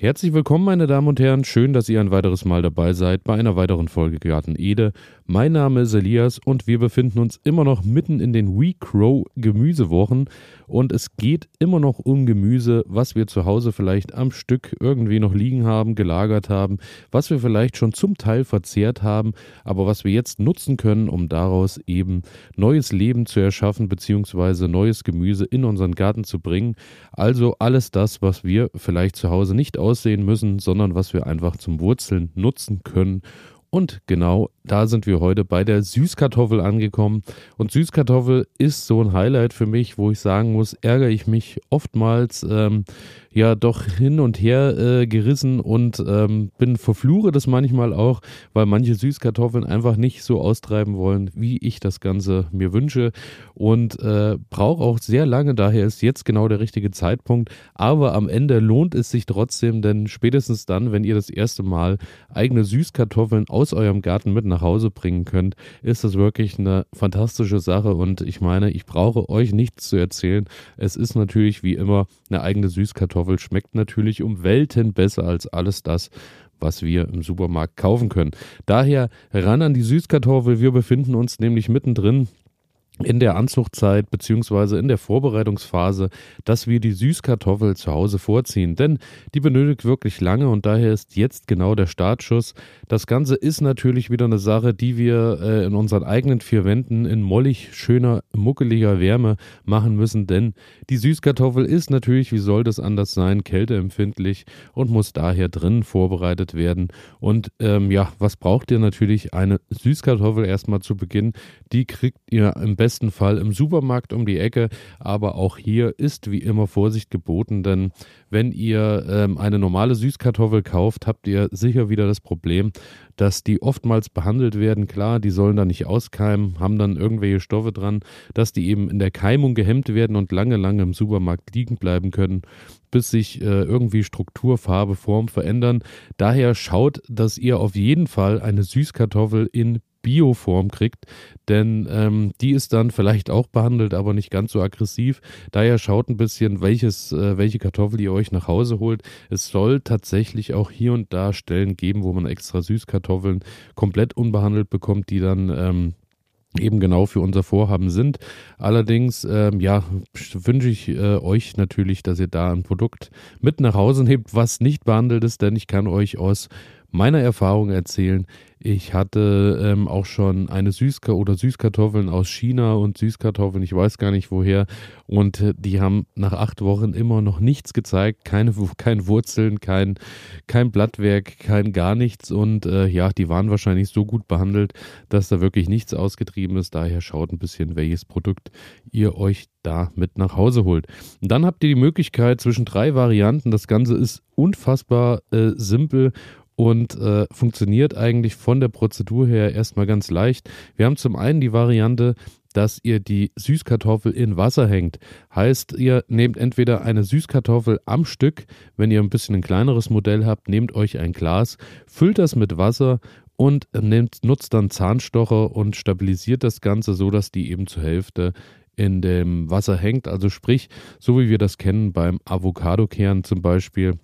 Herzlich willkommen, meine Damen und Herren. Schön, dass ihr ein weiteres Mal dabei seid bei einer weiteren Folge Garten Ede. Mein Name ist Elias und wir befinden uns immer noch mitten in den We Crow Gemüsewochen und es geht immer noch um Gemüse, was wir zu Hause vielleicht am Stück irgendwie noch liegen haben, gelagert haben, was wir vielleicht schon zum Teil verzehrt haben, aber was wir jetzt nutzen können, um daraus eben neues Leben zu erschaffen bzw. neues Gemüse in unseren Garten zu bringen. Also alles das, was wir vielleicht zu Hause nicht aussehen müssen, sondern was wir einfach zum Wurzeln nutzen können. Und genau da sind wir heute bei der Süßkartoffel angekommen. Und Süßkartoffel ist so ein Highlight für mich, wo ich sagen muss, ärgere ich mich oftmals ähm, ja doch hin und her äh, gerissen und ähm, bin verfluche das manchmal auch, weil manche Süßkartoffeln einfach nicht so austreiben wollen, wie ich das Ganze mir wünsche und äh, brauche auch sehr lange. Daher ist jetzt genau der richtige Zeitpunkt. Aber am Ende lohnt es sich trotzdem, denn spätestens dann, wenn ihr das erste Mal eigene Süßkartoffeln aus eurem Garten mit nach Hause bringen könnt, ist das wirklich eine fantastische Sache und ich meine, ich brauche euch nichts zu erzählen. Es ist natürlich wie immer eine eigene Süßkartoffel Süßkartoffel schmeckt natürlich um Welten besser als alles das, was wir im Supermarkt kaufen können. Daher ran an die Süßkartoffel. Wir befinden uns nämlich mittendrin in der Anzuchtzeit beziehungsweise in der Vorbereitungsphase, dass wir die Süßkartoffel zu Hause vorziehen. Denn die benötigt wirklich lange und daher ist jetzt genau der Startschuss. Das Ganze ist natürlich wieder eine Sache, die wir äh, in unseren eigenen vier Wänden in mollig schöner, muckeliger Wärme machen müssen. Denn die Süßkartoffel ist natürlich, wie soll das anders sein, kälteempfindlich und muss daher drinnen vorbereitet werden. Und ähm, ja, was braucht ihr natürlich? Eine Süßkartoffel erstmal zu Beginn. Die kriegt ihr im besten besten Fall im Supermarkt um die Ecke. Aber auch hier ist wie immer Vorsicht geboten, denn wenn ihr ähm, eine normale Süßkartoffel kauft, habt ihr sicher wieder das Problem, dass die oftmals behandelt werden. Klar, die sollen da nicht auskeimen, haben dann irgendwelche Stoffe dran, dass die eben in der Keimung gehemmt werden und lange, lange im Supermarkt liegen bleiben können, bis sich äh, irgendwie Struktur, Farbe, Form verändern. Daher schaut, dass ihr auf jeden Fall eine Süßkartoffel in Bioform kriegt, denn ähm, die ist dann vielleicht auch behandelt, aber nicht ganz so aggressiv. Daher schaut ein bisschen, welches, äh, welche Kartoffel ihr euch nach Hause holt. Es soll tatsächlich auch hier und da Stellen geben, wo man extra Süßkartoffeln komplett unbehandelt bekommt, die dann ähm, eben genau für unser Vorhaben sind. Allerdings, ähm, ja, wünsche ich äh, euch natürlich, dass ihr da ein Produkt mit nach Hause nehmt, was nicht behandelt ist, denn ich kann euch aus meiner Erfahrung erzählen. Ich hatte ähm, auch schon eine Süßka oder Süßkartoffeln aus China und Süßkartoffeln, ich weiß gar nicht woher. Und äh, die haben nach acht Wochen immer noch nichts gezeigt. Keine, kein Wurzeln, kein, kein Blattwerk, kein gar nichts. Und äh, ja, die waren wahrscheinlich so gut behandelt, dass da wirklich nichts ausgetrieben ist. Daher schaut ein bisschen, welches Produkt ihr euch da mit nach Hause holt. Und dann habt ihr die Möglichkeit zwischen drei Varianten. Das Ganze ist unfassbar äh, simpel und äh, funktioniert eigentlich von der Prozedur her erstmal ganz leicht. Wir haben zum einen die Variante, dass ihr die Süßkartoffel in Wasser hängt. Heißt, ihr nehmt entweder eine Süßkartoffel am Stück, wenn ihr ein bisschen ein kleineres Modell habt, nehmt euch ein Glas, füllt das mit Wasser und nehmt, nutzt dann Zahnstocher und stabilisiert das Ganze so, dass die eben zur Hälfte in dem Wasser hängt. Also sprich, so wie wir das kennen beim Avocado-Kern zum Beispiel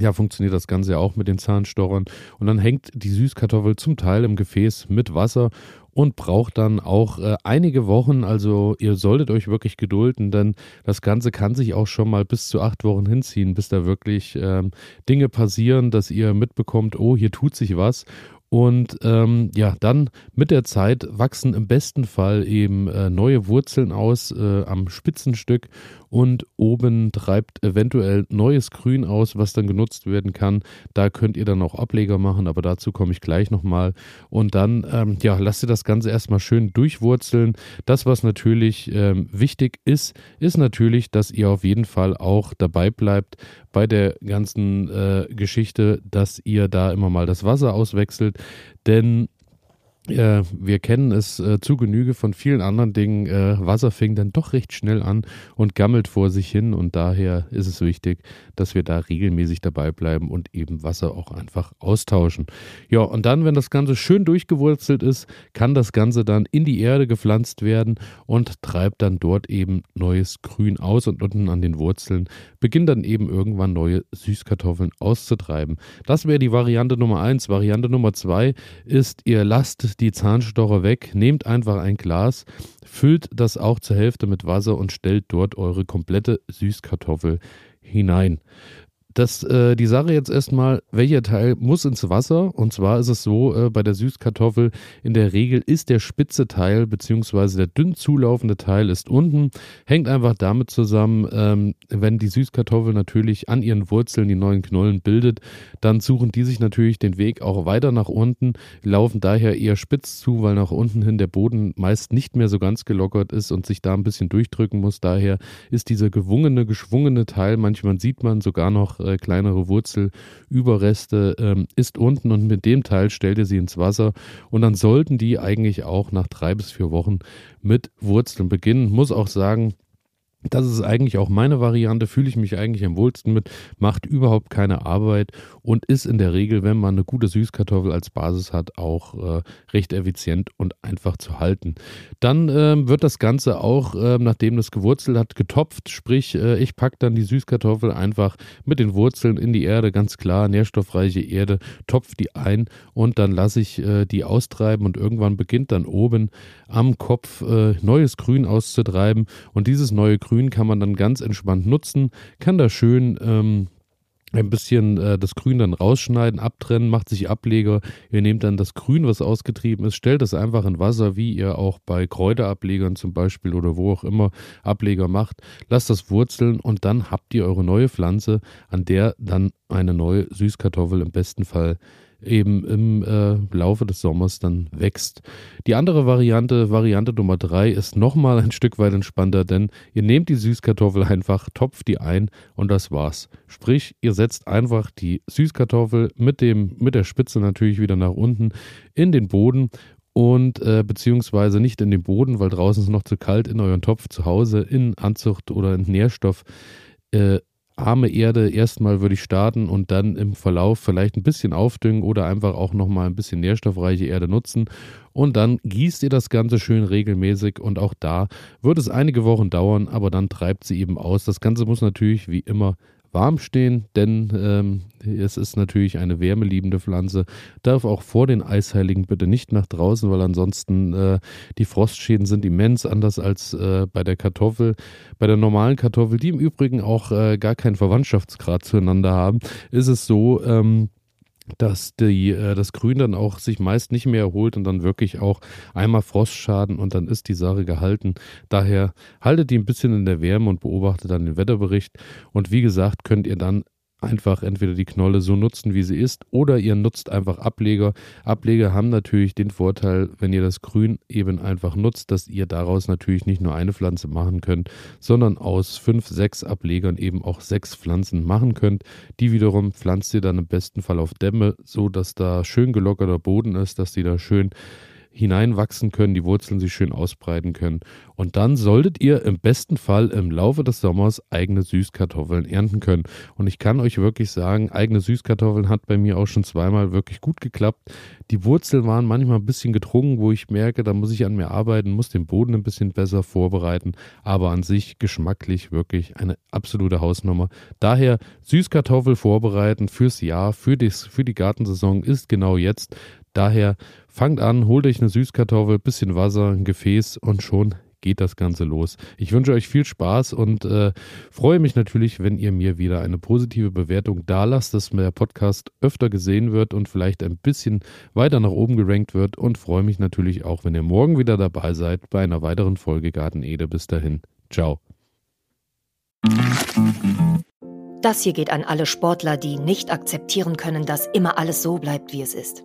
ja, funktioniert das Ganze ja auch mit den Zahnstochern. Und dann hängt die Süßkartoffel zum Teil im Gefäß mit Wasser und braucht dann auch äh, einige Wochen. Also ihr solltet euch wirklich gedulden, denn das Ganze kann sich auch schon mal bis zu acht Wochen hinziehen, bis da wirklich ähm, Dinge passieren, dass ihr mitbekommt, oh, hier tut sich was. Und ähm, ja, dann mit der Zeit wachsen im besten Fall eben äh, neue Wurzeln aus äh, am Spitzenstück und oben treibt eventuell neues Grün aus, was dann genutzt werden kann. Da könnt ihr dann auch Ableger machen, aber dazu komme ich gleich nochmal. Und dann, ähm, ja, lasst ihr das Ganze erstmal schön durchwurzeln. Das, was natürlich ähm, wichtig ist, ist natürlich, dass ihr auf jeden Fall auch dabei bleibt bei der ganzen äh, Geschichte, dass ihr da immer mal das Wasser auswechselt. Denn äh, wir kennen es äh, zu Genüge von vielen anderen Dingen. Äh, Wasser fängt dann doch recht schnell an und gammelt vor sich hin. Und daher ist es wichtig, dass wir da regelmäßig dabei bleiben und eben Wasser auch einfach austauschen. Ja, und dann, wenn das Ganze schön durchgewurzelt ist, kann das Ganze dann in die Erde gepflanzt werden und treibt dann dort eben neues Grün aus. Und unten an den Wurzeln beginnen dann eben irgendwann neue Süßkartoffeln auszutreiben. Das wäre die Variante Nummer eins. Variante Nummer zwei ist, ihr lasst die Zahnstocher weg, nehmt einfach ein Glas, füllt das auch zur Hälfte mit Wasser und stellt dort eure komplette Süßkartoffel hinein das, äh, die Sache jetzt erstmal, welcher Teil muss ins Wasser? Und zwar ist es so, äh, bei der Süßkartoffel in der Regel ist der spitze Teil beziehungsweise der dünn zulaufende Teil ist unten. Hängt einfach damit zusammen, ähm, wenn die Süßkartoffel natürlich an ihren Wurzeln die neuen Knollen bildet, dann suchen die sich natürlich den Weg auch weiter nach unten, laufen daher eher spitz zu, weil nach unten hin der Boden meist nicht mehr so ganz gelockert ist und sich da ein bisschen durchdrücken muss. Daher ist dieser gewungene, geschwungene Teil, manchmal sieht man sogar noch äh, kleinere Wurzelüberreste ähm, ist unten und mit dem Teil stellt ihr sie ins Wasser und dann sollten die eigentlich auch nach drei bis vier Wochen mit Wurzeln beginnen. Muss auch sagen, das ist eigentlich auch meine Variante, fühle ich mich eigentlich am wohlsten mit, macht überhaupt keine Arbeit und ist in der Regel, wenn man eine gute Süßkartoffel als Basis hat, auch äh, recht effizient und einfach zu halten. Dann äh, wird das Ganze auch, äh, nachdem das gewurzelt hat, getopft, sprich äh, ich packe dann die Süßkartoffel einfach mit den Wurzeln in die Erde, ganz klar, nährstoffreiche Erde, topf die ein und dann lasse ich äh, die austreiben und irgendwann beginnt dann oben am Kopf äh, neues Grün auszutreiben und dieses neue Grün Grün kann man dann ganz entspannt nutzen, kann da schön ähm, ein bisschen äh, das Grün dann rausschneiden, abtrennen, macht sich Ableger. Ihr nehmt dann das Grün, was ausgetrieben ist, stellt es einfach in Wasser, wie ihr auch bei Kräuterablegern zum Beispiel oder wo auch immer Ableger macht. Lasst das wurzeln und dann habt ihr eure neue Pflanze, an der dann eine neue Süßkartoffel im besten Fall eben im äh, Laufe des Sommers dann wächst. Die andere Variante, Variante Nummer drei, ist nochmal ein Stück weit entspannter, denn ihr nehmt die Süßkartoffel einfach, topft die ein und das war's. Sprich, ihr setzt einfach die Süßkartoffel mit, dem, mit der Spitze natürlich wieder nach unten in den Boden und äh, beziehungsweise nicht in den Boden, weil draußen ist noch zu kalt, in euren Topf zu Hause, in Anzucht oder in Nährstoff. Äh, arme Erde erstmal würde ich starten und dann im Verlauf vielleicht ein bisschen aufdüngen oder einfach auch nochmal ein bisschen nährstoffreiche Erde nutzen. Und dann gießt ihr das Ganze schön regelmäßig und auch da wird es einige Wochen dauern, aber dann treibt sie eben aus. Das Ganze muss natürlich wie immer warm stehen, denn ähm, es ist natürlich eine wärmeliebende Pflanze. Darf auch vor den Eisheiligen bitte nicht nach draußen, weil ansonsten äh, die Frostschäden sind immens, anders als äh, bei der Kartoffel. Bei der normalen Kartoffel, die im Übrigen auch äh, gar keinen Verwandtschaftsgrad zueinander haben, ist es so, ähm, dass die, äh, das Grün dann auch sich meist nicht mehr erholt und dann wirklich auch einmal Frostschaden und dann ist die Sache gehalten. Daher haltet die ein bisschen in der Wärme und beobachtet dann den Wetterbericht. Und wie gesagt, könnt ihr dann einfach entweder die Knolle so nutzen, wie sie ist, oder ihr nutzt einfach Ableger. Ableger haben natürlich den Vorteil, wenn ihr das Grün eben einfach nutzt, dass ihr daraus natürlich nicht nur eine Pflanze machen könnt, sondern aus fünf, sechs Ablegern eben auch sechs Pflanzen machen könnt. Die wiederum pflanzt ihr dann im besten Fall auf Dämme, so dass da schön gelockerter Boden ist, dass die da schön hineinwachsen können, die Wurzeln sich schön ausbreiten können. Und dann solltet ihr im besten Fall im Laufe des Sommers eigene Süßkartoffeln ernten können. Und ich kann euch wirklich sagen, eigene Süßkartoffeln hat bei mir auch schon zweimal wirklich gut geklappt. Die Wurzeln waren manchmal ein bisschen gedrungen, wo ich merke, da muss ich an mir arbeiten, muss den Boden ein bisschen besser vorbereiten. Aber an sich geschmacklich wirklich eine absolute Hausnummer. Daher Süßkartoffel vorbereiten fürs Jahr, für, das, für die Gartensaison ist genau jetzt. Daher fangt an, holt euch eine Süßkartoffel, bisschen Wasser, ein Gefäß und schon geht das Ganze los. Ich wünsche euch viel Spaß und äh, freue mich natürlich, wenn ihr mir wieder eine positive Bewertung da lasst, dass der Podcast öfter gesehen wird und vielleicht ein bisschen weiter nach oben gerankt wird und freue mich natürlich auch, wenn ihr morgen wieder dabei seid bei einer weiteren Folge Garten Ede. Bis dahin, ciao. Das hier geht an alle Sportler, die nicht akzeptieren können, dass immer alles so bleibt, wie es ist.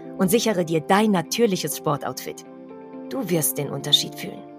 und sichere dir dein natürliches Sportoutfit. Du wirst den Unterschied fühlen.